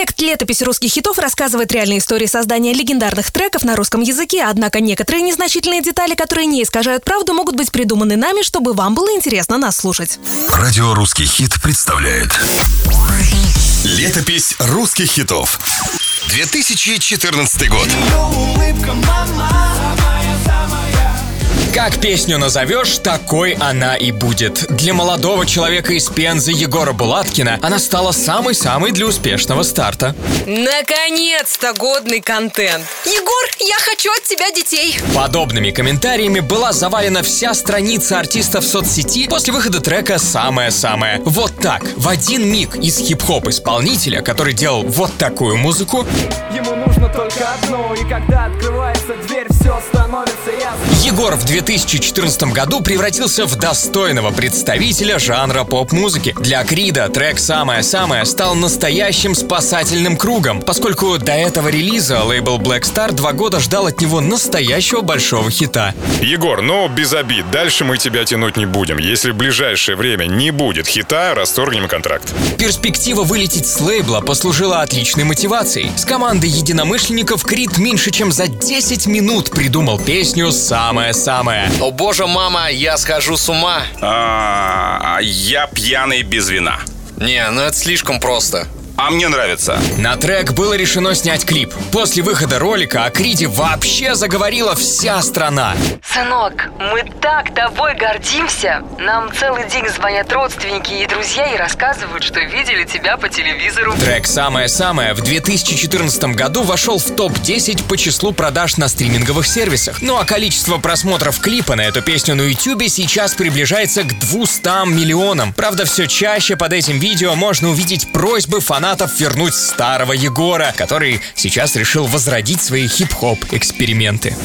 Проект «Летопись русских хитов» рассказывает реальные истории создания легендарных треков на русском языке, однако некоторые незначительные детали, которые не искажают правду, могут быть придуманы нами, чтобы вам было интересно нас слушать. Радио «Русский хит» представляет. Летопись русских хитов 2014 год Как песню назовешь, такой она и будет. Для молодого человека из Пензы Егора Булаткина она стала самой-самой для успешного старта. Наконец-то годный контент. Егор, я хочу от тебя детей. Подобными комментариями была завалена вся страница артиста в соцсети после выхода трека «Самое-самое». Вот так, в один миг из хип-хоп исполнителя, который делал вот такую музыку, Ему нужно только одно И когда открывается дверь, все становится ясно Егор в 2014 году превратился в достойного представителя жанра поп-музыки. Для Крида трек «Самое-самое» стал настоящим спасательным кругом, поскольку до этого релиза лейбл Black Star два года ждал от него настоящего большого хита. Егор, ну без обид, дальше мы тебя тянуть не будем. Если в ближайшее время не будет хита, расторгнем контракт. Перспектива вылететь с лейбла послужила отличной мотивацией. С командой единомышленников Крид меньше чем за 10 минут придумал песню «Самое-самое». О боже, мама, я схожу с ума. А, я пьяный без вина. Не, ну это слишком просто. А мне нравится. На трек было решено снять клип. После выхода ролика о Криде вообще заговорила вся страна. Сынок, мы так тобой гордимся. Нам целый день звонят родственники и друзья и рассказывают, что видели тебя по телевизору. Трек «Самое-самое» в 2014 году вошел в топ-10 по числу продаж на стриминговых сервисах. Ну а количество просмотров клипа на эту песню на YouTube сейчас приближается к 200 миллионам. Правда, все чаще под этим видео можно увидеть просьбы фанатов вернуть старого Егора, который сейчас решил возродить свои хип-хоп эксперименты.